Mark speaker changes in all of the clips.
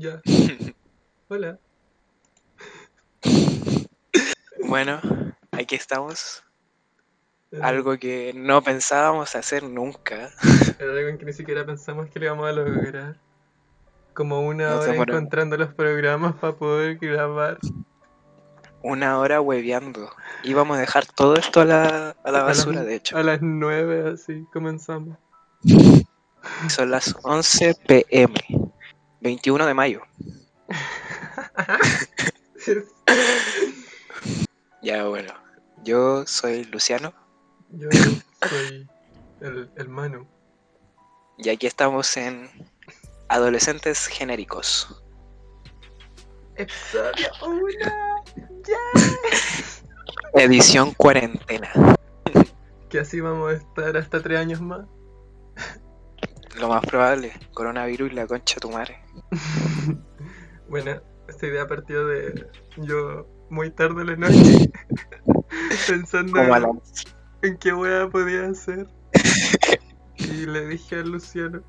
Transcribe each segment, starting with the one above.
Speaker 1: Ya. Hola.
Speaker 2: Bueno, aquí estamos.
Speaker 1: Eh,
Speaker 2: Algo que no pensábamos hacer nunca.
Speaker 1: Era algo en que ni siquiera pensamos que lo íbamos a lograr. Como una
Speaker 2: Nos
Speaker 1: hora encontrando los programas para poder grabar.
Speaker 2: Una hora hueveando. Íbamos a dejar todo esto a la, a la
Speaker 1: A las-
Speaker 2: basura, de hecho.
Speaker 1: A las 9 así comenzamos.
Speaker 2: Son las 11 pm. 21 de mayo. Ya, bueno. Yo soy Luciano
Speaker 1: Yo soy el, el Manu.
Speaker 2: y aquí estamos en Adolescentes Genéricos.
Speaker 1: Episodio 1.
Speaker 2: Edición cuarentena.
Speaker 1: Que así vamos a estar hasta 3 años más.
Speaker 2: Lo más probable, coronavirus y la concha de tu madre.
Speaker 1: bueno, esta idea partió de yo muy tarde en la noche pensando
Speaker 2: la-
Speaker 1: en qué wea podía hacer. Y le dije a Luciano.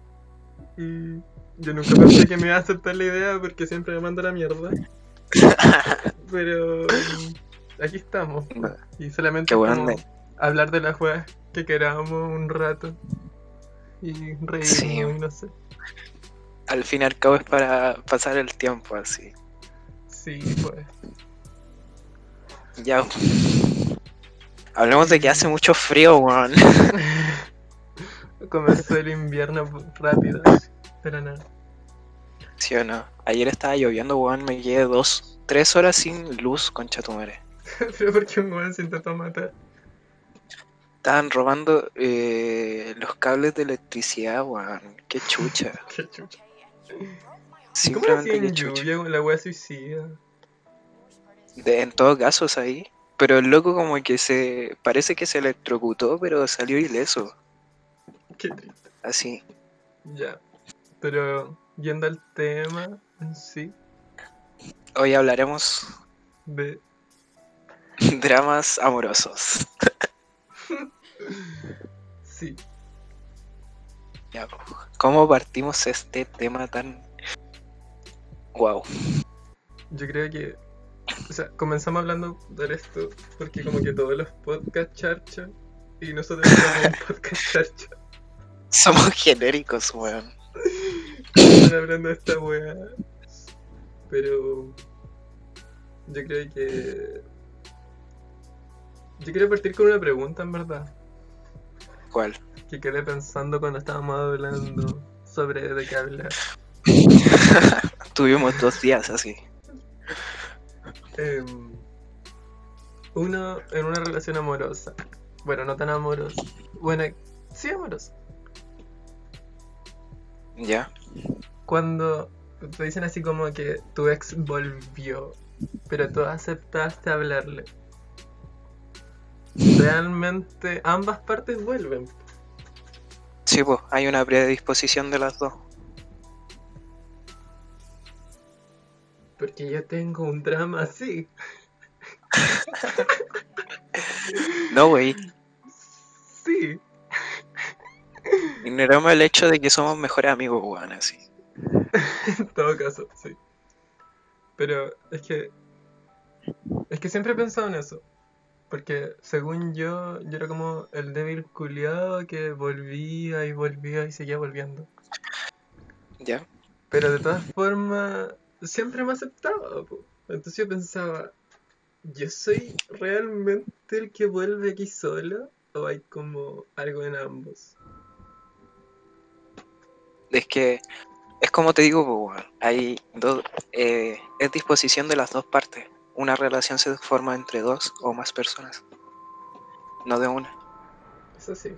Speaker 1: Y yo nunca pensé que me iba a aceptar la idea porque siempre me manda la mierda. Pero aquí estamos. Y solamente hablar de las weas que queramos un rato. Y
Speaker 2: Sí.
Speaker 1: y no sé.
Speaker 2: Al fin y al cabo es para pasar el tiempo así.
Speaker 1: Sí, pues.
Speaker 2: Ya. Hablemos de que hace mucho frío, weón.
Speaker 1: Comenzó el invierno rápido. Pero nada.
Speaker 2: ¿Sí o no? Ayer estaba lloviendo, weón. Me quedé dos, tres horas sin luz, concha tu madre.
Speaker 1: Pero porque un weón se intentó matar.
Speaker 2: Estaban robando eh, los cables de electricidad, weón. Qué chucha.
Speaker 1: Qué chucha. ¿Cómo
Speaker 2: Simplemente
Speaker 1: en
Speaker 2: qué chucha.
Speaker 1: lluvia la wea suicida?
Speaker 2: De- en todos casos ahí. Pero el loco como que se... Parece que se electrocutó, pero salió ileso.
Speaker 1: Qué triste.
Speaker 2: Así.
Speaker 1: Ya. Pero yendo al tema en sí,
Speaker 2: Hoy hablaremos
Speaker 1: de.
Speaker 2: dramas amorosos.
Speaker 1: Sí.
Speaker 2: Ya, ¿Cómo partimos este tema tan... Wow.
Speaker 1: Yo creo que. O sea, comenzamos hablando de esto porque, como que todos los podcasts charchan y nosotros somos un podcast charcha.
Speaker 2: Somos genéricos, weón.
Speaker 1: Están hablando de esta wea. Pero. Yo creo que. Yo quiero partir con una pregunta, en verdad.
Speaker 2: ¿Cuál?
Speaker 1: Que quedé pensando cuando estábamos hablando sobre de qué hablar.
Speaker 2: Tuvimos dos días así.
Speaker 1: Em, uno en una relación amorosa. Bueno, no tan amorosa. Bueno, sí amorosa.
Speaker 2: ¿Ya?
Speaker 1: Cuando te dicen así como que tu ex volvió, pero tú aceptaste hablarle. Realmente ambas partes vuelven.
Speaker 2: Sí, pues, hay una predisposición de las dos.
Speaker 1: Porque yo tengo un drama así.
Speaker 2: No, güey.
Speaker 1: Sí.
Speaker 2: Ignoramos el hecho de que somos mejores amigos, weón, así.
Speaker 1: En todo caso, sí. Pero es que. Es que siempre he pensado en eso. Porque según yo, yo era como el débil culiado que volvía y volvía y seguía volviendo.
Speaker 2: ¿Ya?
Speaker 1: Pero de todas formas, siempre me aceptaba. po. Entonces yo pensaba, ¿yo soy realmente el que vuelve aquí solo? ¿O hay como algo en ambos?
Speaker 2: Es que, es como te digo. Hay dos. eh, es disposición de las dos partes. Una relación se forma entre dos o más personas. No de una.
Speaker 1: Eso sí.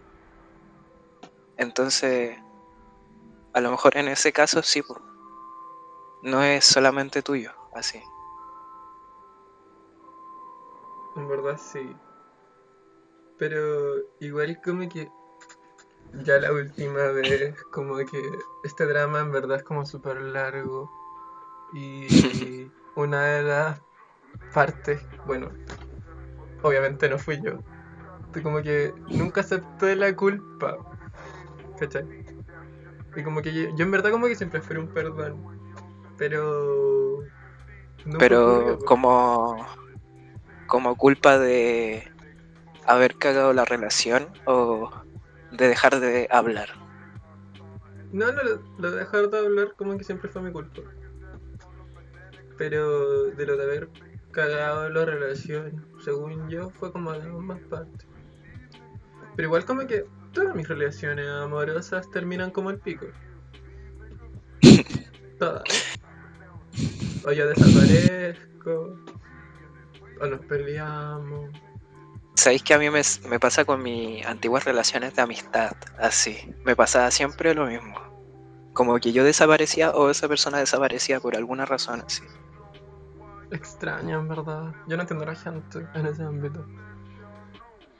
Speaker 2: Entonces, a lo mejor en ese caso sí, pues. No es solamente tuyo, así.
Speaker 1: En verdad sí. Pero igual como que ya la última vez como que este drama en verdad es como súper largo. Y una de las partes, bueno, obviamente no fui yo. Como que nunca acepté la culpa. ¿Cachai? Y como que yo, yo en verdad como que siempre esperé un perdón. Pero. nunca
Speaker 2: Pero
Speaker 1: ocurrió, po.
Speaker 2: como, como culpa de haber cagado la relación o de dejar de hablar.
Speaker 1: No, no, lo de dejar de hablar como que siempre fue mi culpa. Pero de lo de haber cagado la relación, según yo, fue como de ambas partes. Pero igual como que todas mis relaciones amorosas terminan como el pico. Todas. O yo desaparezco, o nos peleamos.
Speaker 2: Sabéis que a mí me, me pasa con mis antiguas relaciones de amistad, así. Me pasaba siempre lo mismo. Como que yo desaparecía o esa persona desaparecía por alguna razón, así.
Speaker 1: Extraño, en verdad. Yo no entiendo a la gente en ese ámbito.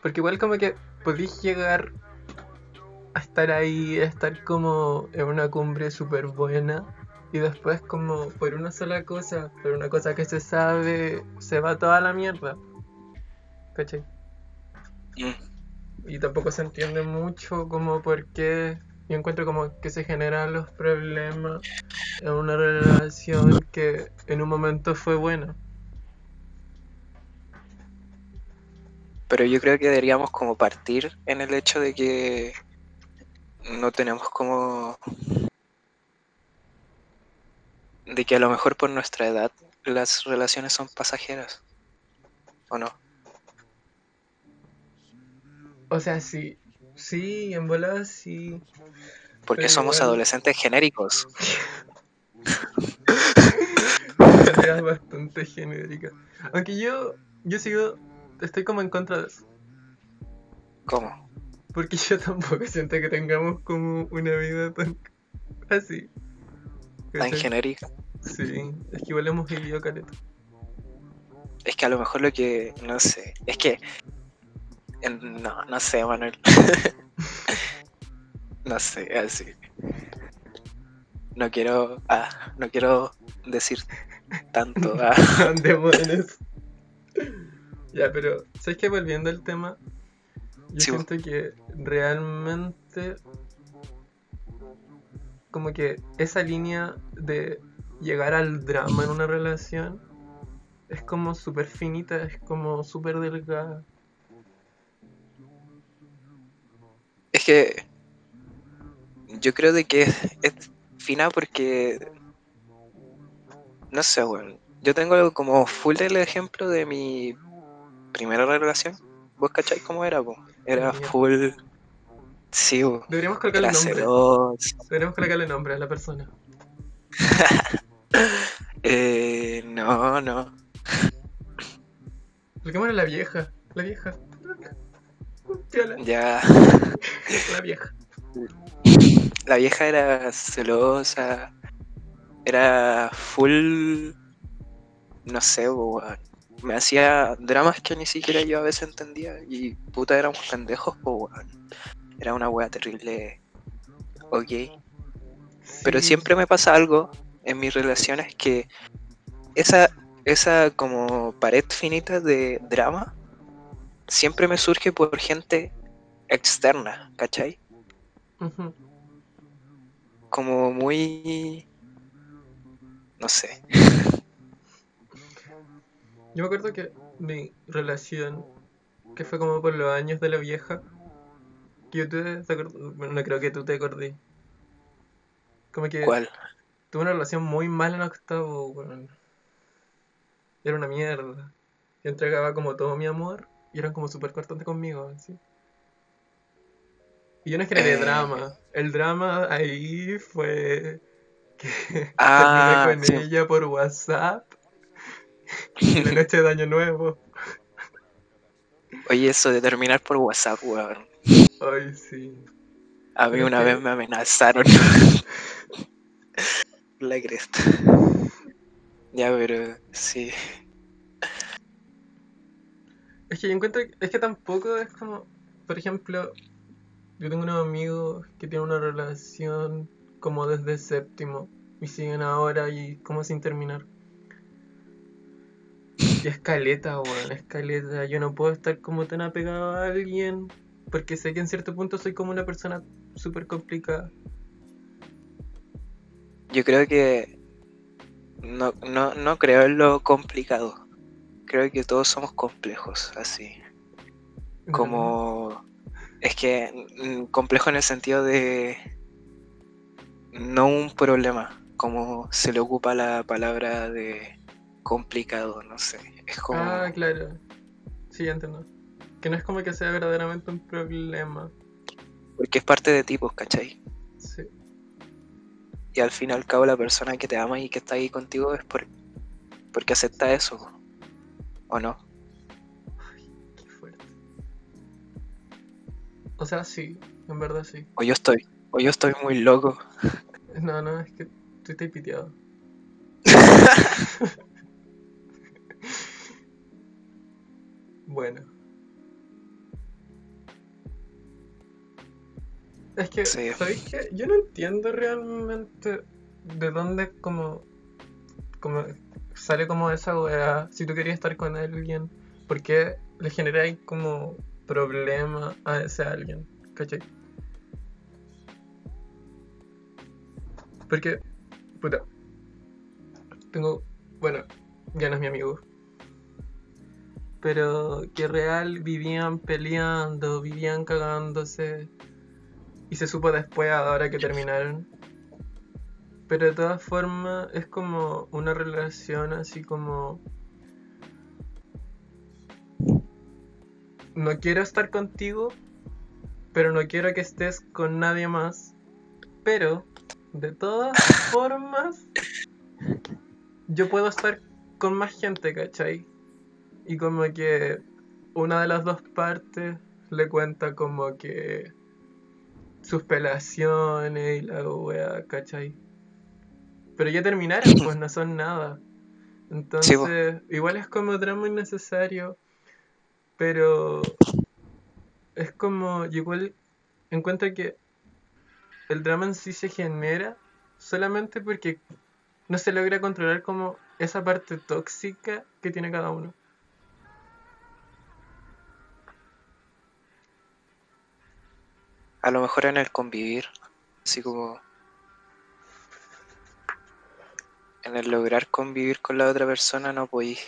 Speaker 1: Porque igual como que podéis llegar a estar ahí, a estar como en una cumbre súper buena y después como por una sola cosa, por una cosa que se sabe, se va toda la mierda. ¿Cachai?
Speaker 2: Mm.
Speaker 1: Y tampoco se entiende mucho como por qué yo encuentro como que se generan los problemas en una relación que en un momento fue buena.
Speaker 2: Pero yo creo que deberíamos como partir en el hecho de que no tenemos como... De que a lo mejor por nuestra edad las relaciones son pasajeras. ¿O no?
Speaker 1: O sea, sí, sí, en volada sí.
Speaker 2: Porque
Speaker 1: Pero
Speaker 2: somos adolescentes genéricos.
Speaker 1: Era bastante genérica. Aunque yo, yo sigo, estoy como en contra de eso.
Speaker 2: ¿Cómo?
Speaker 1: Porque yo tampoco siento que tengamos como una vida tan así.
Speaker 2: Tan
Speaker 1: ¿Cachai?
Speaker 2: genérica.
Speaker 1: Sí, es que igual hemos vivido caleta.
Speaker 2: Es que a lo mejor lo que, no sé, es que, no, no sé, Manuel. no sé, así. No quiero, ah, no quiero decir tanto. ah.
Speaker 1: Eso. Ya, pero, ¿sabes qué? Volviendo al tema, yo
Speaker 2: Sí,
Speaker 1: siento que realmente como que esa línea de llegar al drama en una relación es como súper finita, es como súper delgada.
Speaker 2: Es que yo creo de que es, es fina porque, no sé, bueno, yo tengo algo como full el ejemplo de mi primera relación. ¿Vos cacháis cómo era? po? Era full... Sí, po,
Speaker 1: Deberíamos colocarle nombre. Deberíamos colocarle nombre a la persona.
Speaker 2: Eh, no, no.
Speaker 1: Coloquémosle la vieja. La vieja. Piola.
Speaker 2: Ya,
Speaker 1: La vieja.
Speaker 2: la vieja era celosa, era full, no sé, weón. me hacía dramas que ni siquiera yo a veces entendía y puta éramos pendejos, weón. Era una wea terrible, ok. Pero siempre me pasa algo en mis relaciones que esa, esa como pared finita de drama siempre me surge por gente externa, ¿cachai? Como muy no sé
Speaker 1: Yo me acuerdo que mi relación, que fue como por los años de la vieja, que yo tuve, ¿te bueno, no creo que tú te acordé. Como que
Speaker 2: cuál
Speaker 1: tuve una relación muy mala en octavo. Era una mierda. Yo entregaba como todo mi amor y eran como súper cortantes conmigo, así. Y yo no generé
Speaker 2: Eh.
Speaker 1: drama. El drama ahí fue que
Speaker 2: Ah,
Speaker 1: terminé con
Speaker 2: sí.
Speaker 1: ella por WhatsApp la noche de Año Nuevo.
Speaker 2: oye eso de terminar por WhatsApp weón
Speaker 1: Ay, sí.
Speaker 2: a mí
Speaker 1: Pero
Speaker 2: una
Speaker 1: que-
Speaker 2: vez me amenazaron la cresta ya pero sí
Speaker 1: Es que yo encuentro, es que tampoco es como, por ejemplo, yo tengo unos amigos que tienen una relación como desde séptimo y siguen ahora y como sin terminar. Y es caleta, weón, es caleta. Yo no puedo estar como tan apegado a alguien porque sé que en cierto punto soy como una persona súper complicada.
Speaker 2: yo creo que no, no, no creo en lo complicado. Creo que todos somos complejos, así. Como. Es que mm, complejo en el sentido de. No un problema, como se le ocupa la palabra de complicado, no sé. Es como.
Speaker 1: Ah, claro. Sí, entiendo. Que no es como que sea verdaderamente un problema.
Speaker 2: Porque es parte de tipos, ¿cachai?
Speaker 1: Sí.
Speaker 2: Y al fin y al cabo la persona que te ama y que está ahí contigo es por, porque acepta eso. ¿O no?
Speaker 1: Ay, qué fuerte. O sea, sí, en verdad sí.
Speaker 2: O yo estoy, o yo estoy muy loco.
Speaker 1: No, no, es que tú estás piteado. bueno. Es que,
Speaker 2: Sí.
Speaker 1: ¿sabéis qué? Yo no entiendo realmente de dónde como, como sale como esa wea, si tú querías estar con alguien, ¿por qué le generáis como problema a ese alguien? ¿Cachai? Porque, puta, tengo, bueno, ya no es mi amigo, pero que real vivían peleando, vivían cagándose, y se supo después, ahora que terminaron. Pero de todas formas, es como una relación así como. No quiero estar contigo, pero no quiero que estés con nadie más. Pero, de todas formas, yo puedo estar con más gente, ¿cachai? Y como que una de las dos partes le cuenta como que sus pelaciones y la wea, ¿cachai? Pero ya terminaron, pues no son nada. Entonces, igual es como drama innecesario, pero es como, igual encuentro que el drama en sí se genera solamente porque no se logra controlar como esa parte tóxica que tiene cada uno.
Speaker 2: A lo mejor en el convivir, así como en el lograr convivir con la otra persona no podéis,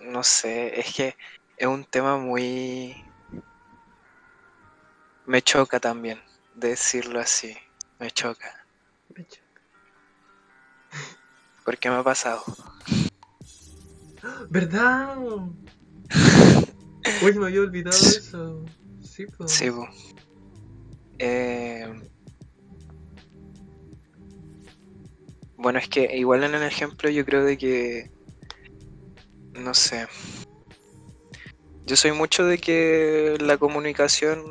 Speaker 2: no sé, es que es un tema muy... Me choca también decirlo así, me choca, porque me ha pasado.
Speaker 1: ¿Verdad? Uy, me había olvidado eso. Sí, pues.
Speaker 2: Sí, po. Eh, Bueno, es que igual en el ejemplo yo creo de que, no sé, yo soy mucho de que la comunicación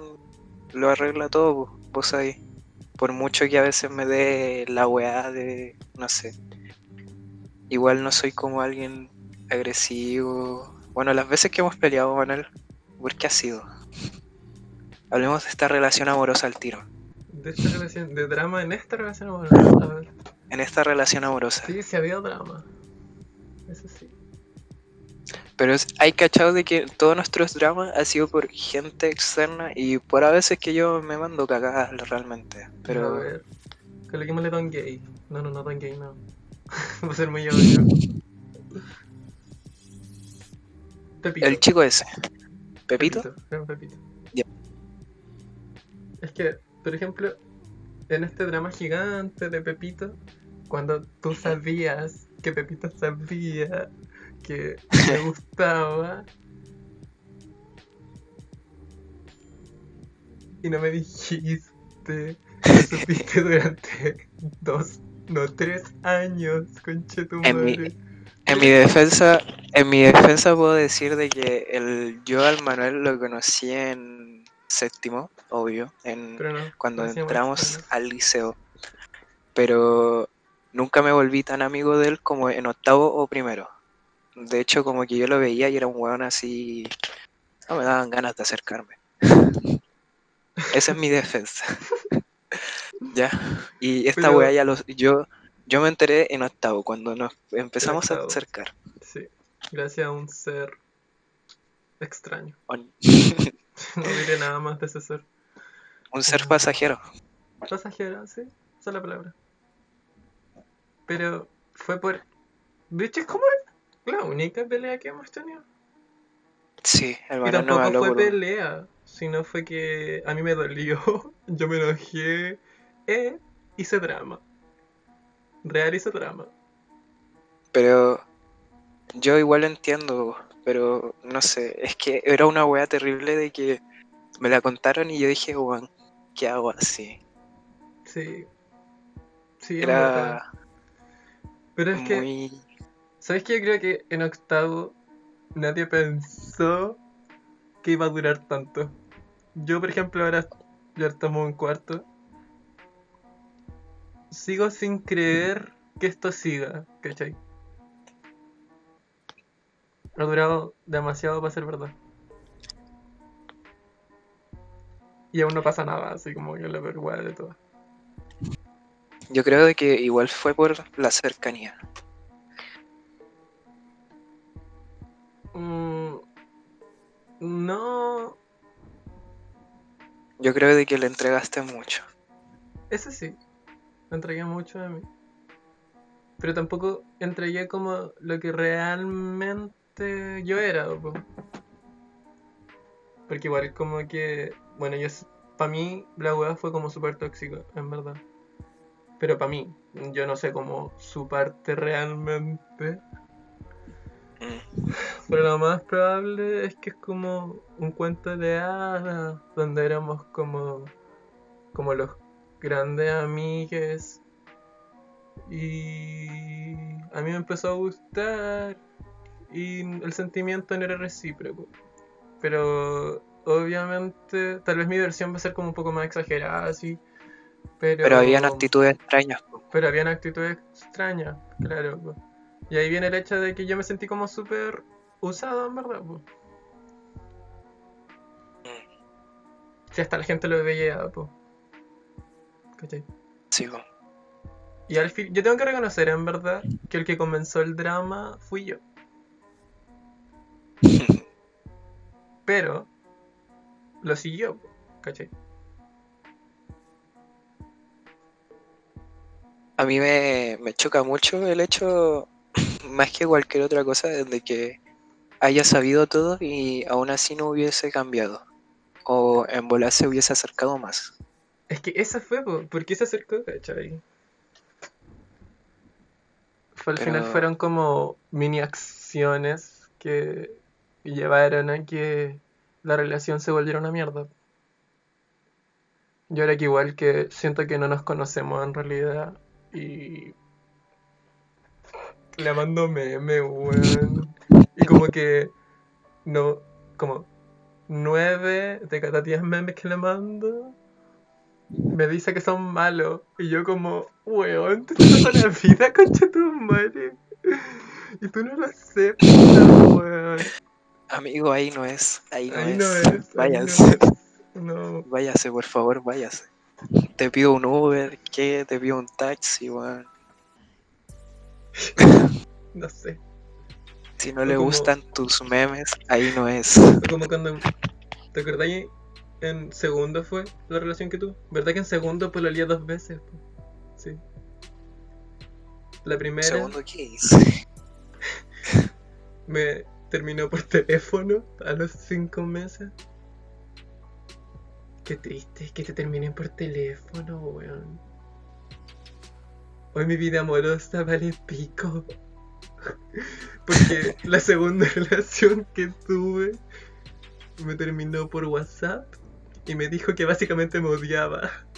Speaker 2: lo arregla todo, vos ahí. Por mucho que a veces me dé la weá de, no sé, igual no soy como alguien agresivo. Bueno, las veces que hemos peleado, Manuel, ¿por qué ha sido? Hablemos de esta relación amorosa al tiro.
Speaker 1: De esta relación, de drama en esta relación amorosa. A.
Speaker 2: En esta relación amorosa.
Speaker 1: Sí, sí había drama. Eso sí.
Speaker 2: Pero es- hay cachado de que todos nuestros dramas ha sido por gente externa y por a veces que yo me mando cagadas realmente.
Speaker 1: A
Speaker 2: Pero
Speaker 1: ver. Coloquémosle don gay. No, no, no, don gay, no. Va a ser muy obvio. Pepito.
Speaker 2: el chico ese, Pepito.
Speaker 1: Es que, por ejemplo, en este drama gigante de Pepito, cuando tú sabías que Pepito sabía que me gustaba. Y no me dijiste, lo supiste durante dos, no tres años, conche tu
Speaker 2: En mi- en mi defensa, en mi defensa puedo decir de que el yo al Manuel lo conocí en séptimo, obvio, en
Speaker 1: no,
Speaker 2: cuando
Speaker 1: no
Speaker 2: entramos al liceo. Pero nunca me volví tan amigo de él como en octavo o primero. De hecho, como que yo lo veía y era un weón así. No me daban ganas de acercarme. Esa es mi defensa. ya. Y esta
Speaker 1: Pero-
Speaker 2: wea ya los. Yo, yo me enteré en octavo, cuando nos empezamos a acercar.
Speaker 1: Sí, gracias a un ser extraño. No diré nada más de ese ser.
Speaker 2: un ser pasajero.
Speaker 1: Pasajero, sí, esa es la palabra. Pero fue por. De hecho, es como la única pelea que hemos tenido.
Speaker 2: Sí, el
Speaker 1: Y
Speaker 2: no
Speaker 1: tampoco
Speaker 2: habló
Speaker 1: fue
Speaker 2: por
Speaker 1: pelea, sino fue que a mí me dolió, yo me enojé, eh, hice drama. Real hice drama.
Speaker 2: Pero yo igual entiendo, pero no sé, es que era una wea terrible de que me la contaron y yo dije, weón, ¿qué hago así?
Speaker 1: Sí. Sí.
Speaker 2: Era
Speaker 1: Pero es que,
Speaker 2: muy...
Speaker 1: ¿sabes qué? Yo creo que en octavo nadie pensó que iba a durar tanto. Yo, por ejemplo, ahora ya estamos en cuarto. Sigo sin creer que esto siga, ¿cachai? Ha durado demasiado para ser verdad. Y aún no pasa nada, así como que la vergüenza de todo.
Speaker 2: Yo creo de que igual fue por la cercanía.
Speaker 1: Mm, no,
Speaker 2: Yo creo de que le entregaste mucho.
Speaker 1: Ese sí, entregué mucho de mí. Pero tampoco entregué como lo que realmente yo era. po. Porque igual como que, bueno, yo para mí la weá fue como súper tóxica, en verdad. Pero para mí, yo no sé cómo su parte realmente. Pero lo más probable es que es como un cuento de hadas, donde éramos como, como los grandes amigues. Y a mí me empezó a gustar y el sentimiento no era recíproco. Pero obviamente, tal vez mi versión va a ser como un poco más exagerada, así. Pero,
Speaker 2: Pero habían actitudes extrañas.
Speaker 1: pero habían actitudes extrañas, claro. po. Y ahí viene el hecho de que yo me sentí como súper usado, en verdad. po. Si hasta la gente lo veía, po. ¿Cachai?
Speaker 2: Sí.
Speaker 1: Y al fin, yo tengo que reconocer, en verdad, que el que comenzó el drama fui yo. Pero lo siguió, ¿cachai?
Speaker 2: A mí me, me choca mucho el hecho, más que cualquier otra cosa, de que haya sabido todo y aún así no hubiese cambiado. O en volar se hubiese acercado más.
Speaker 1: Es que esa fue, po, ¿por qué se acercó, cachai? Fue, al
Speaker 2: Pero-
Speaker 1: final fueron como mini acciones que llevaron a que la relación se volviera una mierda. Yo ahora que igual que siento que no nos conocemos en realidad y le mando meme, weón. Y como que no, como nueve de cada diez memes que le mando me dice que son malos. Y yo como, weón, te estás la vida, concha tu madre. Y tú no lo aceptas, weón.
Speaker 2: Amigo, ahí no es, ahí no
Speaker 1: Ahí
Speaker 2: es.
Speaker 1: no es. ahí no
Speaker 2: Váyase.
Speaker 1: No.
Speaker 2: váyase, por favor, váyase. Te pido un Uber, ¿qué? Te pido un taxi, weón.
Speaker 1: No sé.
Speaker 2: Si no
Speaker 1: O
Speaker 2: le
Speaker 1: como-
Speaker 2: gustan tus memes, ahí no es.
Speaker 1: Como cuando. ¿Te acordás? En segundo fue la relación que tuvo. ¿Verdad que en segundo pues lo lié dos veces? Sí. La primera
Speaker 2: Segundo, ¿qué hice?
Speaker 1: me terminó por teléfono a los cinco meses. Qué triste que te terminen por teléfono, weón. Hoy mi vida amorosa vale pico. Porque la segunda relación que tuve me terminó por WhatsApp y me dijo que básicamente me odiaba.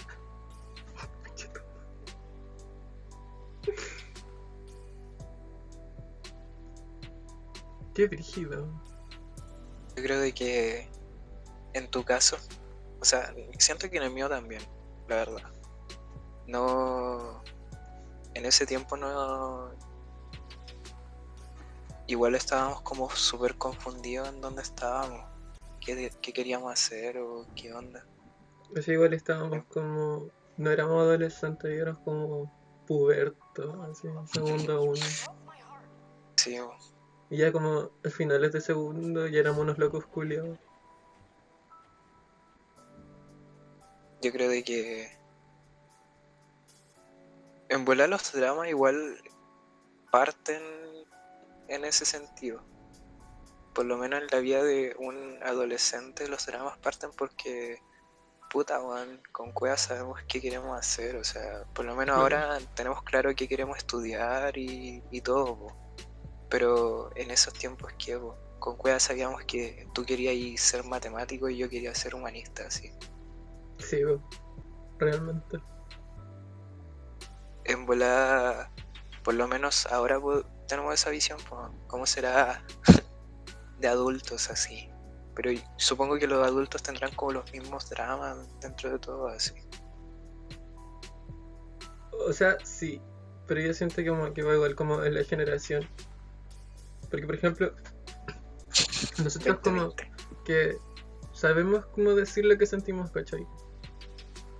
Speaker 1: Qué brígido.
Speaker 2: Yo creo de que en tu caso, o sea, siento que en el mío también, la verdad. No. En ese tiempo no. Igual estábamos como súper confundidos en dónde estábamos, qué, qué queríamos hacer o qué onda.
Speaker 1: Sea, igual estábamos como. No éramos adolescentes, éramos como pubertos, así, segundo uno.
Speaker 2: Sí,
Speaker 1: Y ya como al finales de segundo ya éramos unos locos culiados.
Speaker 2: Yo creo de que. En volar los dramas igual parten en ese sentido. Por lo menos en la vida de un adolescente los dramas parten porque puta, weón, con Cueva sabemos qué queremos hacer, o sea, por lo menos ahora tenemos claro qué queremos estudiar y, todo, pero en esos tiempos que con Cueva sabíamos que tú querías ser matemático y yo quería ser humanista, así.
Speaker 1: Sí, realmente.
Speaker 2: En volada, por lo menos ahora tenemos esa visión, ¿cómo será de adultos así? Pero supongo que los adultos tendrán como los mismos dramas dentro de todo así.
Speaker 1: O sea, sí, pero yo siento que, como, que va igual como en la generación. Porque, por ejemplo, nosotros como que sabemos cómo decir lo que sentimos, ¿cachai?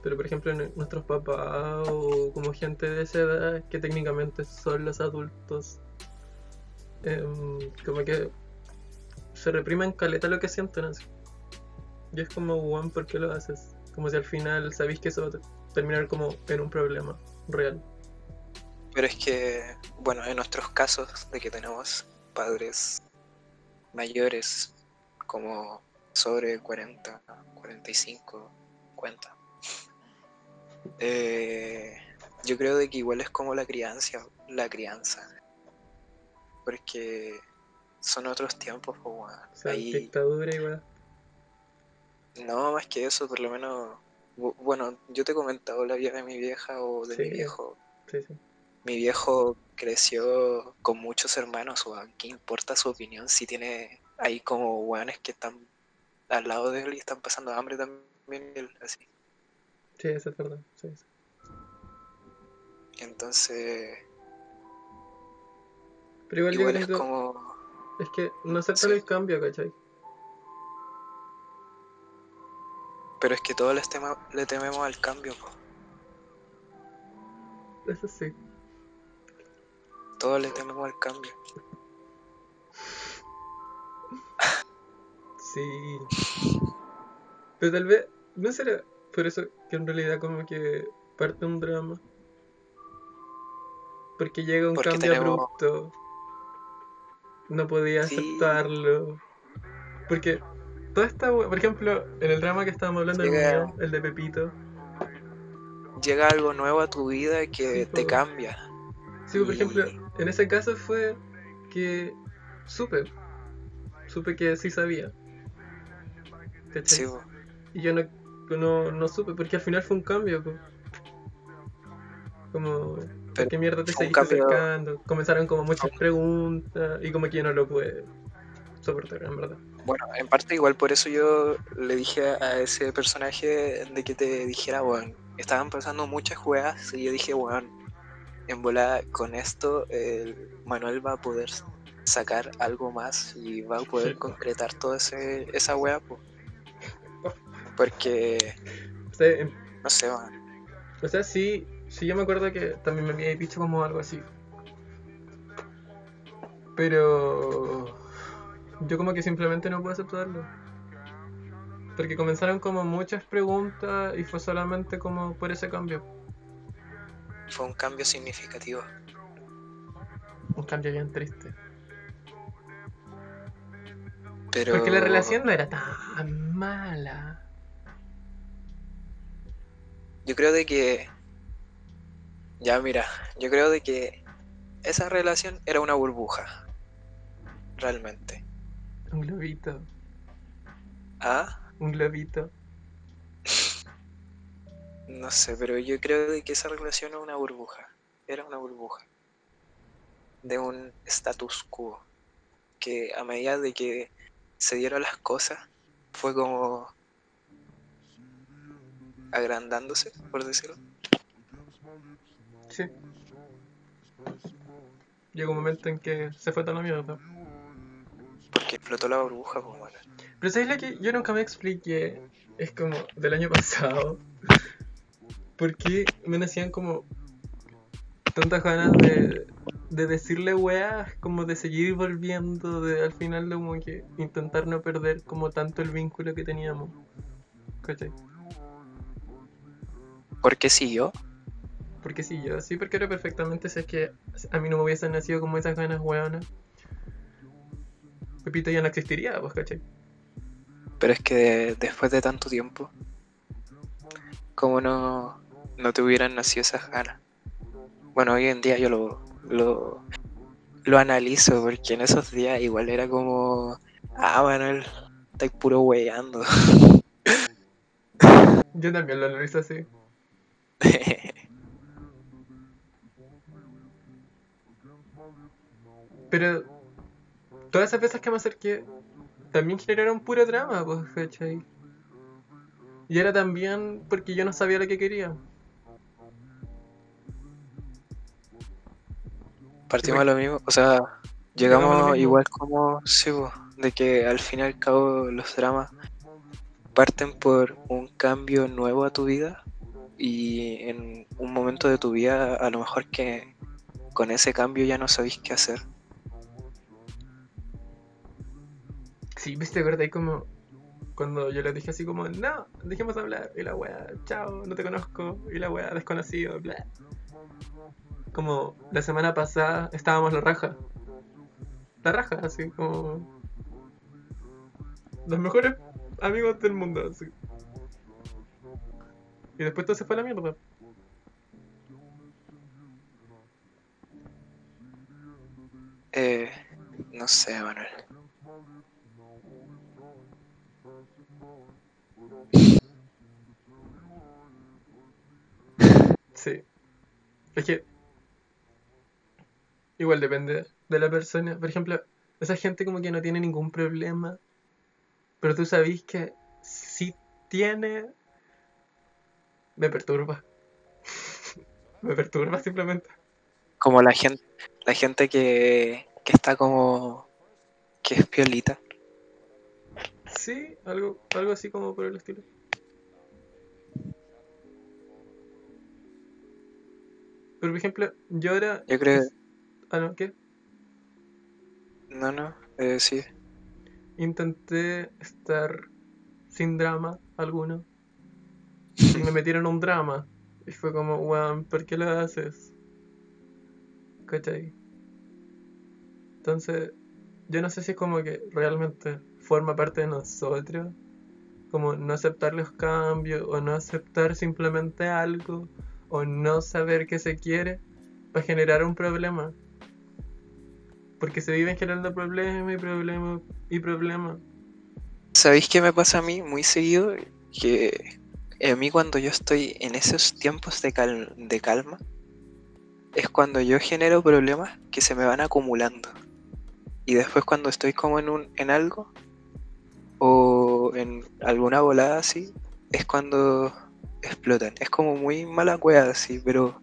Speaker 1: Pero, por ejemplo, nuestros papás o como gente de esa edad, que técnicamente son los adultos, em, como que se reprimen caleta lo que sienten así. Y es como, Juan, ¿por qué lo haces? Como si al final sabéis que eso va a terminar como en un problema real.
Speaker 2: Pero es que, bueno, en nuestros casos de que tenemos padres mayores como sobre 40, 45, 50. Eh, yo creo de que igual es como la crianza, la crianza. Porque son otros tiempos, pues,
Speaker 1: dictadura igual.
Speaker 2: No, más que eso, por lo menos. Bueno, yo te he comentado la vida de mi vieja o de mi viejo.
Speaker 1: Sí, sí.
Speaker 2: Mi viejo creció con muchos hermanos, o ¿qué importa su opinión si tiene ahí como weones que están al lado de él y están pasando hambre también así?
Speaker 1: Sí, eso es verdad, sí, sí.
Speaker 2: Entonces.
Speaker 1: Pero igual, es como es que no aceptan el cambio, ¿cachai?
Speaker 2: Pero es que todos le tememos al cambio,
Speaker 1: Eso sí.
Speaker 2: Todos le tememos al cambio.
Speaker 1: Sí. Pero tal vez, ¿no será por eso que en realidad como que parte un drama? Porque llega un cambio abrupto no podía aceptarlo. Porque toda esta, por ejemplo, en el drama que estábamos hablando, el, de Pepito.
Speaker 2: Llega algo nuevo a tu vida que te cambia.
Speaker 1: Sí, por ejemplo, en ese caso fue que supe. Supe que sí sabía. y yo no, no, supe, porque al final fue un cambio. Como ¿Qué mierda te seguiste acercando? Comenzaron como muchas preguntas y como que yo no lo pude soportar, en verdad.
Speaker 2: Bueno, en parte igual por eso yo le dije a ese personaje de que te dijera, bueno, estaban pasando muchas juegas y yo dije, bueno, en volada con esto el Manuel va a poder sacar algo más y va a poder concretar toda esa wea, pues. Porque... no sé, man.
Speaker 1: O sea, sí, Sí, yo me acuerdo que también me había dicho como algo así. Pero yo como que simplemente no puedo aceptarlo. Porque comenzaron como muchas preguntas y fue solamente como por ese cambio.
Speaker 2: Fue un cambio significativo.
Speaker 1: Un cambio bien triste.
Speaker 2: Pero...
Speaker 1: Porque la relación no era tan mala.
Speaker 2: Yo creo de que ya, mira, yo creo de que esa relación era una burbuja. Realmente.
Speaker 1: Un globito.
Speaker 2: ¿Ah?
Speaker 1: Un globito.
Speaker 2: no sé, pero yo creo de que esa relación era una burbuja. Era una burbuja. De un status quo. Que a medida de que se dieron las cosas, fue como agrandándose, por decirlo.
Speaker 1: Sí. Llegó un momento en que se fue toda la mierda.
Speaker 2: Porque explotó la burbuja, pues bueno.
Speaker 1: Pero ¿sabes lo que yo nunca me expliqué? Es como del año pasado. porque me nacían como tantas ganas de, de decirle weas, como de seguir volviendo, de al final de como que intentar no perder como tanto el vínculo que teníamos. ¿Cachai?
Speaker 2: ¿Por qué siguió?
Speaker 1: Porque sí, yo sí, porque era perfectamente si es que a mí no me hubiesen nacido como esas ganas, weonas. Pepito ya no existiría, pues, ¿cachai?
Speaker 2: Pero es que de- después de tanto tiempo, como no, no te hubieran nacido esas ganas? Bueno, hoy en día yo lo, lo, lo analizo, porque en esos días igual era como, ah, Manuel, estáis puro weyando.
Speaker 1: Yo también lo analizo así. Pero todas esas veces que me acerqué también generaron puro drama, pues, ¿cachai? Y era también porque yo no sabía lo que quería.
Speaker 2: Partimos a lo mismo, o sea,
Speaker 1: Llegamos
Speaker 2: igual como, sí, de que al fin y al cabo los dramas parten por un cambio nuevo a tu vida y en un momento de tu vida a lo mejor que con ese cambio ya no sabéis qué hacer.
Speaker 1: Sí, viste, ¿verdad? Y como cuando yo les dije así como, no, dejemos de hablar, y la wea, chao, no te conozco, y la wea, desconocido, bla. Como la semana pasada estábamos la raja. La raja, así como. Los mejores amigos del mundo, así. Y después todo se fue a la mierda.
Speaker 2: Eh, no sé, Manuel.
Speaker 1: Sí. Es que. Igual depende de la persona. Por ejemplo, esa gente como que no tiene ningún problema. Pero tú sabís que si tiene. Me perturba. me perturba simplemente.
Speaker 2: Como la gente, la gente que, que está como que es piolita.
Speaker 1: Sí, algo, algo así como por el estilo. Pero por ejemplo, yo ahora.
Speaker 2: Yo creo,
Speaker 1: Ah, no, ¿qué?
Speaker 2: no, no, eh, sí.
Speaker 1: Intenté estar sin drama alguno. Y me metieron un drama. Y fue como, weón, ¿por qué lo haces? ¿Cachai? Entonces, yo no sé si es como que realmente forma parte de nosotros. Como no aceptar los cambios, o no aceptar simplemente algo, o no saber qué se quiere, para generar un problema. Porque se viven generando problema y problema y problema.
Speaker 2: ¿Sabéis qué me pasa a mí muy seguido? Que a mí cuando yo estoy en esos tiempos de, cal- de calma, es cuando yo genero problemas que se me van acumulando. Y después cuando estoy como en, un, en algo, o en alguna volada así, es cuando explotan. Es como muy mala cueva así, pero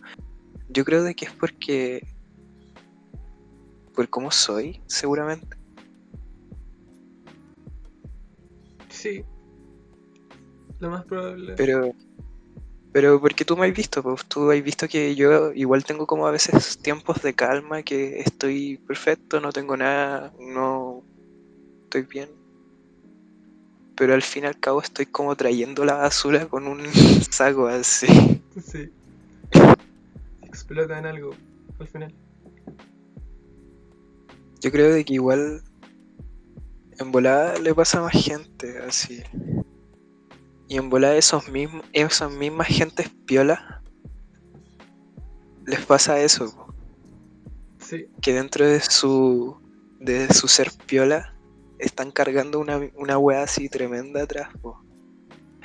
Speaker 2: yo creo de que es porque... Por cómo soy, seguramente.
Speaker 1: Sí. Lo más probable.
Speaker 2: Pero, pero porque tú me has visto, pues tú has visto que yo igual tengo como a veces tiempos de calma, que estoy perfecto, no tengo nada, no estoy bien. Pero al fin y al cabo estoy como trayendo la basura con un saco así.
Speaker 1: Sí. Explota en algo al final.
Speaker 2: Yo creo de que igual en volada le pasa a más gente así. Y en volada esos mismos, esas mismas gentes piolas les pasa eso.
Speaker 1: Sí.
Speaker 2: que dentro de su de su ser piola están cargando una, una weá así tremenda atrás. po.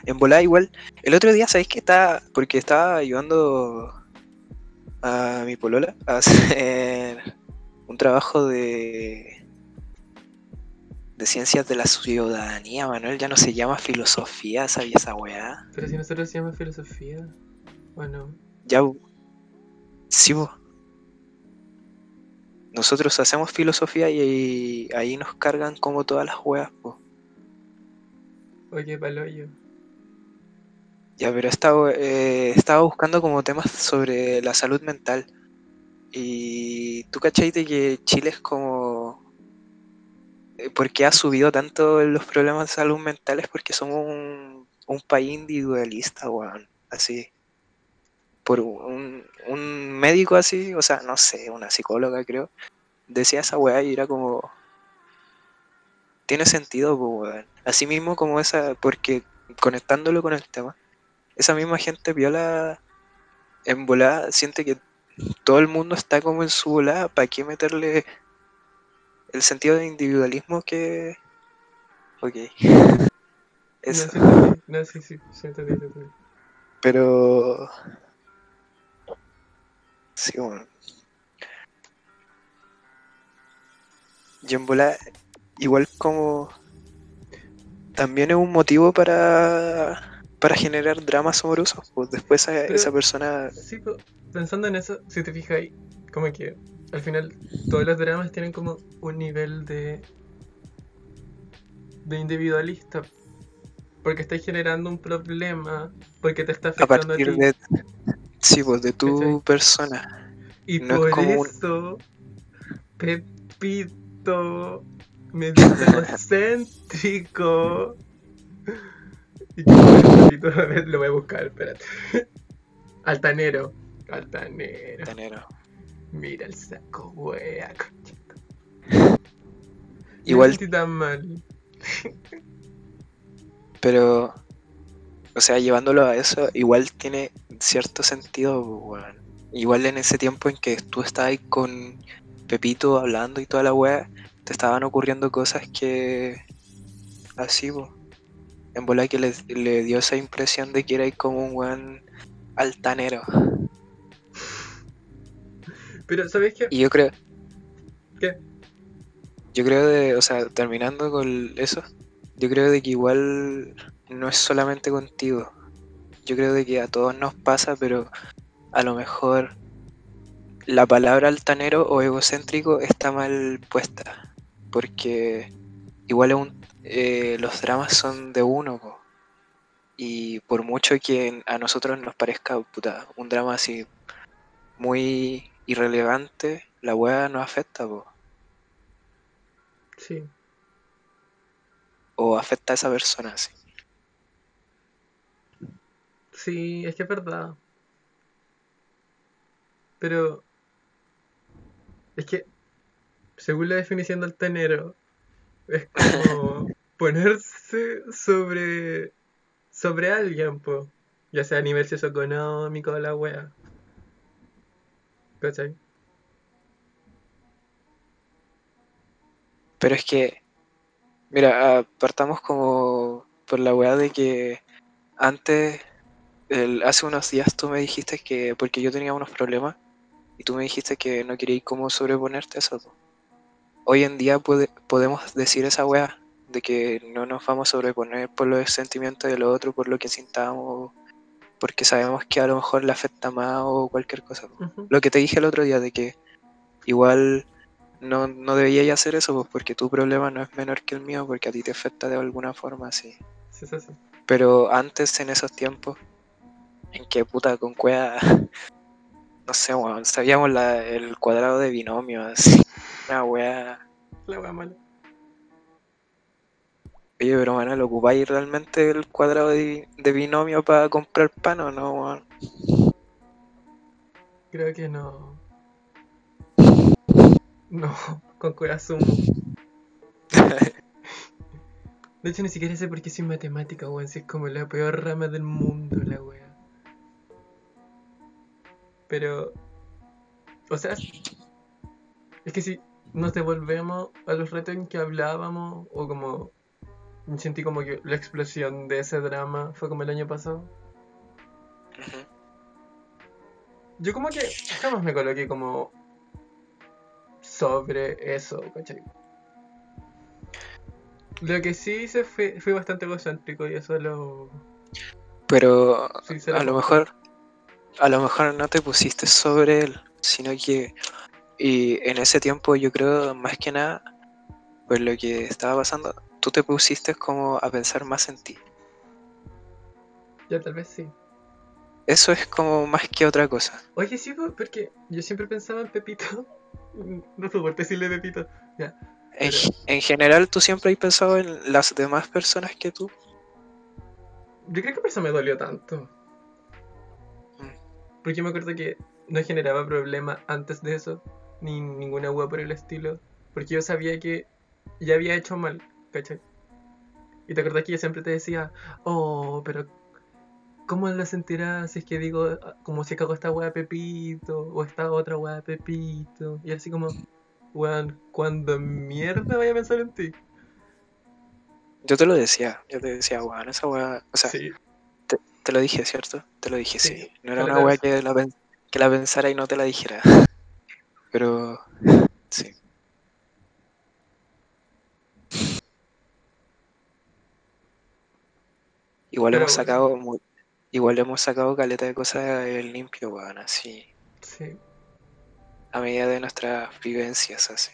Speaker 2: En volada igual, el otro día, ¿sabéis que estaba? Porque estaba ayudando a mi polola a hacer un trabajo de de ciencias de la ciudadanía, Manuel, ya no se llama filosofía, ¿sabía esa weá?
Speaker 1: Pero si nosotros se llama filosofía. Bueno.
Speaker 2: Ya, sí, bu. Nosotros hacemos filosofía y ahí nos cargan como todas las weas, po.
Speaker 1: Oye, paloyo.
Speaker 2: Ya, pero estaba, eh, estaba buscando como temas sobre la salud mental. Y tú cachai de que Chile es como... ¿Por qué ha subido tanto los problemas de salud mental? Es porque somos un, un país individualista, weón. Así. por un, un médico así, o sea, no sé, una psicóloga creo, decía esa weá y era como... Tiene sentido, weón. Así mismo como esa, porque conectándolo con el tema, esa misma gente viola en volada, siente que todo el mundo está como en su volada, ¿para qué meterle el sentido de individualismo que... Ok. Eso.
Speaker 1: No, sí, no, sí, sí, sí, entendí, sí, entendí.
Speaker 2: Pero... Sí, bueno. Y en bola, igual como... También es un motivo para... Para generar dramas amorosos. Pues después esa,
Speaker 1: Pero-
Speaker 2: esa persona...
Speaker 1: Sí, pues, pensando en eso, si te fijas ahí, como que al final todos los dramas tienen como un nivel de de individualista porque estás generando un problema porque te está
Speaker 2: A
Speaker 1: afectando a,
Speaker 2: partir
Speaker 1: ti
Speaker 2: de... Sí, pues de tu
Speaker 1: ¿Cachai?
Speaker 2: persona.
Speaker 1: y
Speaker 2: no es
Speaker 1: por
Speaker 2: un-
Speaker 1: eso Pepito me dice egocéntrico y que Pepito, a lo voy a buscar espérate altanero altanero
Speaker 2: Tanero.
Speaker 1: Mira el saco, wea.
Speaker 2: Igual
Speaker 1: No tan mal.
Speaker 2: Pero, o sea, llevándolo a eso, igual tiene cierto sentido, weón. Igual en ese tiempo en que tú estabas ahí con Pepito hablando y toda la weá, te estaban ocurriendo cosas que. Así, pues. En bola que le, le dio esa impresión de que era ahí como un weón altanero.
Speaker 1: Pero, ¿sabes qué?
Speaker 2: Y yo creo.
Speaker 1: ¿Qué?
Speaker 2: Yo creo de, o sea, terminando con eso, yo creo de que igual no es solamente contigo. Yo creo de que a todos nos pasa, pero a lo mejor la palabra altanero o egocéntrico está mal puesta. Porque igual es un- eh, los dramas son de uno, po. Y por mucho que a nosotros nos parezca puta, un drama así muy irrelevante, la weá nos afecta, po.
Speaker 1: Sí.
Speaker 2: o afecta a esa persona, sí.
Speaker 1: Sí, es que es verdad. Pero. Es que. Según la definición del tenero, es como ponerse sobre. sobre alguien, po. Ya sea a nivel socioeconómico o la wea.
Speaker 2: Pero es que, mira, ah, partamos como por la weá de que antes, hace unos días tú me dijiste que, porque yo tenía unos problemas, y tú me dijiste que no querías como sobreponerte a eso. Hoy en día puede- podemos decir esa weá, de que no nos vamos a sobreponer por los sentimientos del otro, por lo que sintamos, porque sabemos que a lo mejor le afecta más o cualquier cosa. lo que te dije el otro día de que igual no, no deberías hacer eso pues porque tu problema no es menor que el mío porque a ti te afecta de alguna forma sí
Speaker 1: Sí, sí, sí.
Speaker 2: pero antes en esos tiempos en que puta con cueva no sé weón, sabíamos la- el cuadrado de binomio así una wea
Speaker 1: La wea mala.
Speaker 2: Oye pero bueno lo ocupáis realmente el cuadrado de, de binomio para comprar pan o no weón?
Speaker 1: Creo que no. No, con sumo. De hecho, ni siquiera sé por qué soy matemática, weón. Si es como la peor rama del mundo, la wea. Pero. O sea. Es que si nos devolvemos a los retos en que hablábamos, o como. Sentí como que la explosión de ese drama fue como el año pasado. Yo como que jamás me coloqué como sobre eso, ¿cachai? Lo que sí hice fue, fui bastante egocéntrico y eso lo...
Speaker 2: pero a lo mejor a lo mejor no te pusiste sobre él sino que y en ese tiempo yo creo más que nada pues lo que estaba pasando tú te pusiste como a pensar más en ti
Speaker 1: Ya tal vez sí.
Speaker 2: eso es como más que otra cosa
Speaker 1: Oye, sí, po, porque yo siempre pensaba en Pepito. No soporto decirle Pepito. Ya.
Speaker 2: en,
Speaker 1: Pero-
Speaker 2: en general tú siempre has pensado en las demás personas que tú
Speaker 1: Yo creo que por eso me dolió tanto.
Speaker 2: Mm.
Speaker 1: Porque me acuerdo que no generaba problema antes de eso, ni ninguna hueá por el estilo. Porque yo sabía que ya había hecho mal, ¿cachai? Y te acordás que yo siempre te decía, oh, pero ¿cómo lo sentirás si es que digo, como si cago esta hueá Pepito, o esta otra hueá Pepito? Y así como, weón, cuando mierda vaya a pensar en ti.
Speaker 2: Yo te lo decía, yo te decía, weón, esa weá, o sea,
Speaker 1: Sí,
Speaker 2: te, te lo dije, ¿cierto? Te lo dije, sí.
Speaker 1: Sí,
Speaker 2: No era una weá la, que la pensara y no te la dijera. Pero, sí. Igual
Speaker 1: Pero
Speaker 2: hemos
Speaker 1: bueno.
Speaker 2: sacado mu- igual hemos sacado caleta de cosas limpio, weón, así,
Speaker 1: sí.
Speaker 2: a medida de nuestras vivencias, así,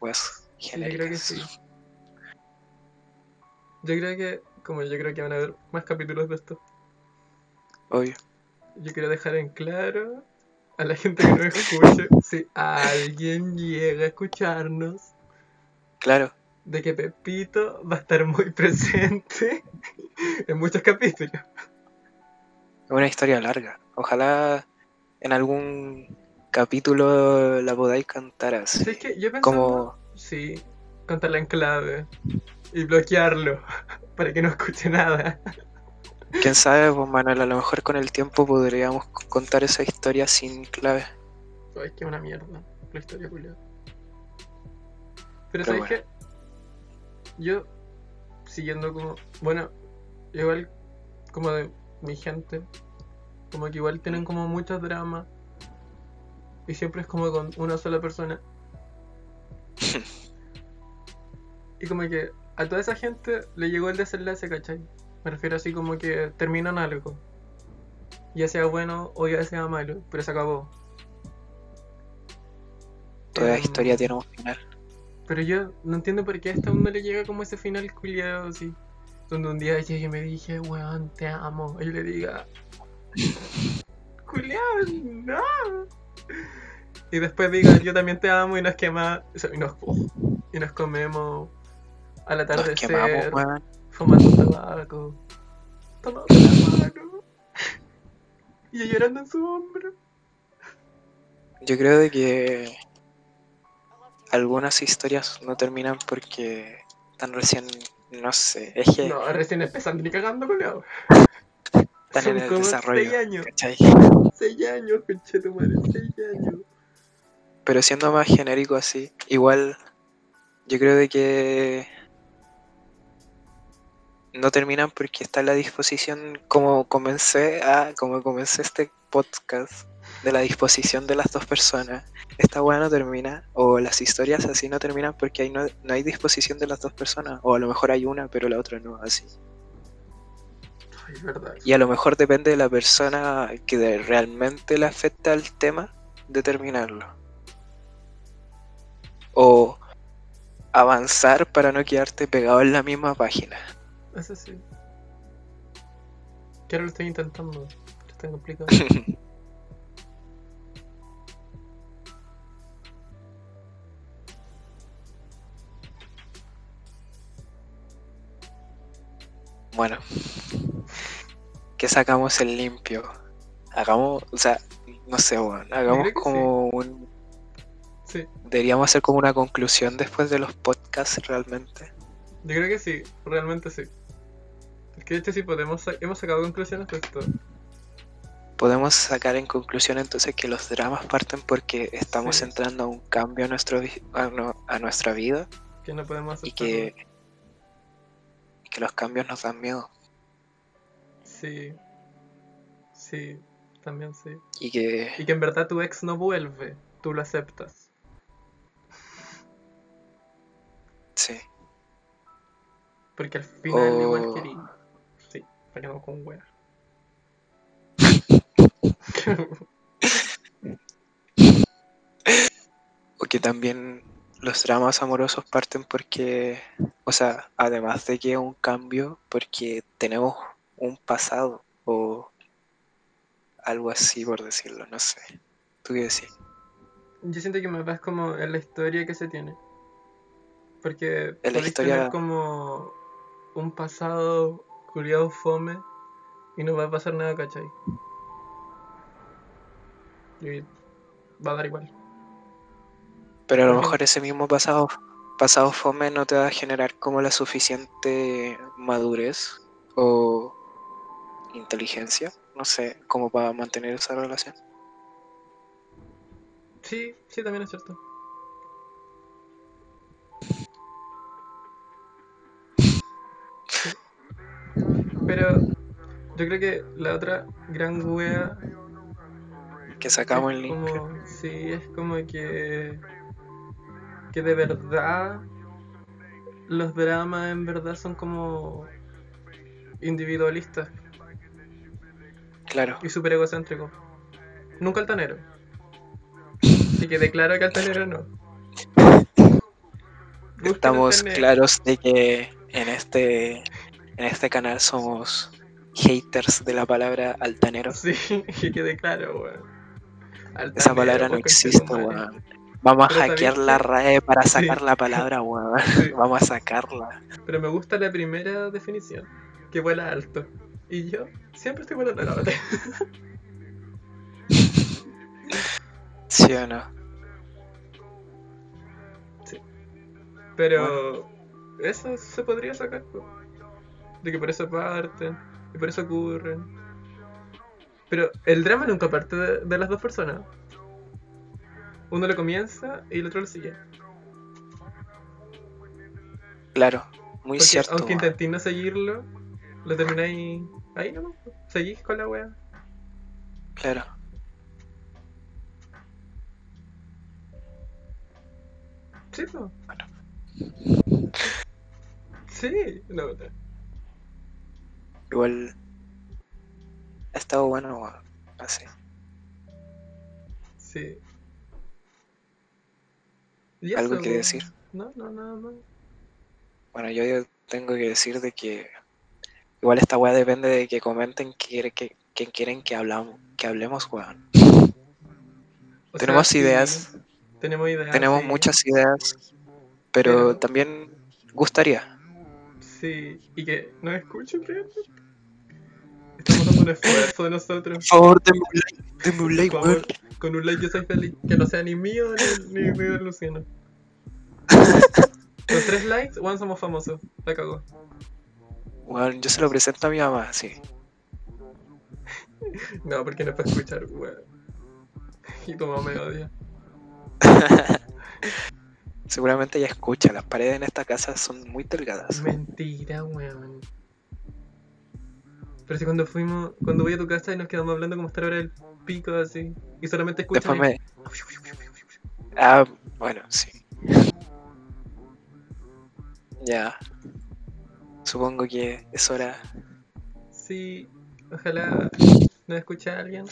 Speaker 2: weas
Speaker 1: Sí, yo creo que
Speaker 2: genéricas.
Speaker 1: sí. Yo creo que, como yo creo que van a haber más capítulos de esto,
Speaker 2: Obvio.
Speaker 1: yo quiero dejar en claro a la gente que nos escuche, si alguien llega a escucharnos,
Speaker 2: Claro,
Speaker 1: de que Pepito va a estar muy presente en muchos capítulos.
Speaker 2: es una historia larga. Ojalá en algún capítulo la podáis cantar así.
Speaker 1: Sí, es que yo pensaba,
Speaker 2: Como,
Speaker 1: sí, contarla en clave y bloquearlo para que no escuche nada.
Speaker 2: quién sabe, pues Manuel, a lo mejor con el tiempo podríamos contar esa historia sin clave.
Speaker 1: Sabes que es una mierda la historia, Julio. Pero,
Speaker 2: Pero
Speaker 1: sabes
Speaker 2: bueno.
Speaker 1: que yo, siguiendo como, bueno, igual como de mi gente, como que igual tienen como muchos dramas y siempre es como con una sola persona. y como que a toda esa gente le llegó el desenlace, ¿cachai? Me refiero así como que terminan algo. Ya sea bueno o ya sea malo, pero se acabó.
Speaker 2: Toda
Speaker 1: Em,
Speaker 2: historia tiene un final.
Speaker 1: Pero yo no entiendo por qué a esta no le llega como ese final culiado así. Donde un día llegué y me dije, weón, te amo. Y yo le diga, culiado, no. Y después diga, yo también te amo y nos quema. o sea, Y nos, y nos comemos al
Speaker 2: Nos
Speaker 1: atardecer,
Speaker 2: quemamos, weón.
Speaker 1: fumando tabaco, tomando la mano. Y yo llorando en su hombro.
Speaker 2: Yo creo de que algunas historias no terminan porque están recién, no sé, es que
Speaker 1: No, recién empezando ni cagando, culiado.
Speaker 2: están
Speaker 1: Son
Speaker 2: en el
Speaker 1: como
Speaker 2: desarrollo.
Speaker 1: seis años.
Speaker 2: ¿cachai?
Speaker 1: Seis años, conchetumare, seis años.
Speaker 2: Pero siendo más genérico así, igual yo creo de que no terminan porque está la disposición, como comencé a, como comencé este podcast, de la disposición de las dos personas. Esta weá no termina, o las historias así no terminan porque ahí no, no hay disposición de las dos personas, o a lo mejor hay una pero la otra no, así.
Speaker 1: Es verdad.
Speaker 2: Y a lo mejor depende de la persona que realmente le afecta el tema determinarlo. O avanzar para no quedarte pegado en la misma página.
Speaker 1: Eso sí. Que ahora lo estoy intentando. pero Es tan complicado.
Speaker 2: bueno. Que sacamos el limpio. Hagamos, o sea, no sé, weón. Hagamos como un...
Speaker 1: Sí,
Speaker 2: Deberíamos hacer como una conclusión después de los podcasts realmente.
Speaker 1: yo creo que sí, realmente sí. Es que de hecho sí podemos hemos sacado conclusiones de esto.
Speaker 2: Podemos sacar en conclusión entonces que los dramas parten porque estamos
Speaker 1: Sí.
Speaker 2: entrando a un cambio a, nuestro, a, no- a nuestra vida
Speaker 1: Que no podemos hacer.
Speaker 2: y que, que los cambios nos dan miedo
Speaker 1: Sí. Sí, también sí.
Speaker 2: y que
Speaker 1: Y que en verdad tu ex no vuelve. Tú lo aceptas.
Speaker 2: sí
Speaker 1: Porque al final
Speaker 2: Oh.
Speaker 1: igual querí. Sí, venimos con wea.
Speaker 2: o que también los dramas amorosos parten porque o sea además de que es un cambio porque tenemos un pasado o algo así por decirlo no sé tú qué decís
Speaker 1: Yo siento que me vas como en la historia que se tiene. Porque
Speaker 2: En la historia-
Speaker 1: tener como un pasado culiado fome y no va a pasar nada, ¿cachai? Y va a dar igual.
Speaker 2: Pero a lo mejor ese mismo pasado, pasado fome no te va a generar como la suficiente madurez o inteligencia, no sé, como para mantener esa relación.
Speaker 1: Sí, sí, también es cierto. Pero yo creo que la otra gran wea
Speaker 2: Que sacamos el link.
Speaker 1: como, sí, es como que que de verdad los dramas en verdad son como individualistas
Speaker 2: Claro,
Speaker 1: y súper egocéntricos. Nunca altanero. Y que declaro que altanero no.
Speaker 2: Estamos claros de que en este, en este canal somos haters de la palabra altanero.
Speaker 1: Sí, que quede claro, weón.
Speaker 2: Esa palabra no existe, weón. Vamos a
Speaker 1: Pero ¿sabéis
Speaker 2: hackear la? RAE para
Speaker 1: Sí.
Speaker 2: sacar la palabra, weón.
Speaker 1: Sí.
Speaker 2: Vamos a sacarla.
Speaker 1: Pero me gusta la primera definición, que vuela alto. Y yo siempre estoy volando la batalla.
Speaker 2: ¿Sí o no?
Speaker 1: Pero eso se podría sacar, de que por eso parten, y por eso ocurren. Pero el drama nunca parte de, de las dos personas. Uno lo comienza y el otro lo sigue.
Speaker 2: Claro, muy
Speaker 1: Porque
Speaker 2: cierto.
Speaker 1: aunque
Speaker 2: weón.
Speaker 1: intentéis no seguirlo, lo termináis ahí nomás. Seguís con la wea.
Speaker 2: Claro.
Speaker 1: Sí, po.
Speaker 2: Bueno.
Speaker 1: Sí, no, no.
Speaker 2: Igual ha estado bueno. Así.
Speaker 1: Sí. ¿Y
Speaker 2: ¿Algo que decir?
Speaker 1: No, no, nada más.
Speaker 2: Bueno, yo yo tengo que decir de que igual esta weá depende de que comenten que, quieren que hablamos, que hablemos, weón. Tenemos
Speaker 1: sea,
Speaker 2: ideas,
Speaker 1: Tenemos ideas.
Speaker 2: tenemos muchas ideas, pero,
Speaker 1: Pero-
Speaker 2: también gustaría.
Speaker 1: Sí, y que nos escuchen realmente. Estamos dando un esfuerzo de nosotros.
Speaker 2: Por favor, denme un like, denme un like,
Speaker 1: Por
Speaker 2: weón.
Speaker 1: con un like yo soy feliz. Que no sea ni mío ni, ni, ni de Luciano. Con tres likes, Juan somos famosos. La cagó.
Speaker 2: Weón, yo se lo presento a mi mamá, sí.
Speaker 1: No, porque no es para escuchar, weón. Y tu mamá me odia.
Speaker 2: Seguramente ella escucha, las paredes en esta casa son muy delgadas.
Speaker 1: Mentira, weón. Pero si cuando fuimos, cuando voy a tu casa y nos quedamos hablando como estar ahora el pico así. Y solamente escuchan.
Speaker 2: Después
Speaker 1: y-
Speaker 2: me... Ah, bueno, sí. Ya. Supongo que es hora.
Speaker 1: Sí, ojalá nos escuche alguien.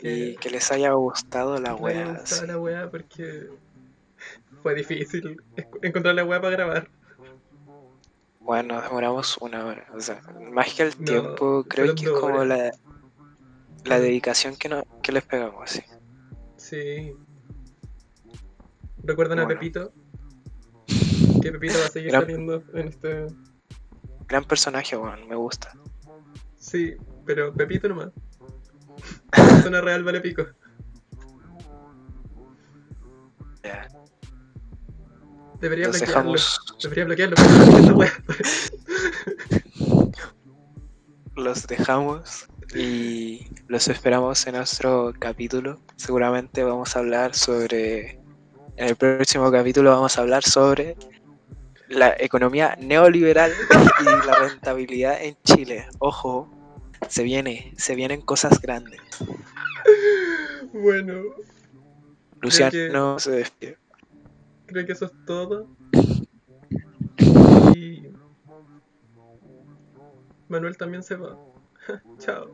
Speaker 2: Y que les haya gustado la
Speaker 1: que le haya
Speaker 2: wea.
Speaker 1: gustado
Speaker 2: sí.
Speaker 1: la weá porque fue difícil encontrar la weá para grabar.
Speaker 2: Bueno, demoramos una hora. O sea, más que el
Speaker 1: No,
Speaker 2: tiempo, creo que es como
Speaker 1: horas.
Speaker 2: la, la dedicación que, no, que les pegamos, sí.
Speaker 1: Sí. ¿Recuerdan a. Pepito? Que Pepito va a seguir
Speaker 2: Gran-
Speaker 1: saliendo en este.
Speaker 2: Gran personaje, weón, me gusta.
Speaker 1: Sí, pero Pepito nomás. Persona real vale pico.
Speaker 2: Ya.
Speaker 1: Debería bloquearlo.
Speaker 2: dejamos,
Speaker 1: Debería bloquearlo.
Speaker 2: los dejamos y los esperamos en nuestro capítulo. Seguramente vamos a hablar sobre. En el próximo capítulo vamos a hablar sobre la economía neoliberal y la rentabilidad en Chile. Ojo, se viene, se vienen cosas grandes.
Speaker 1: Bueno,
Speaker 2: Luciano
Speaker 1: que-
Speaker 2: se despide.
Speaker 1: creo que eso es todo. Y. Manuel también se va. Chao.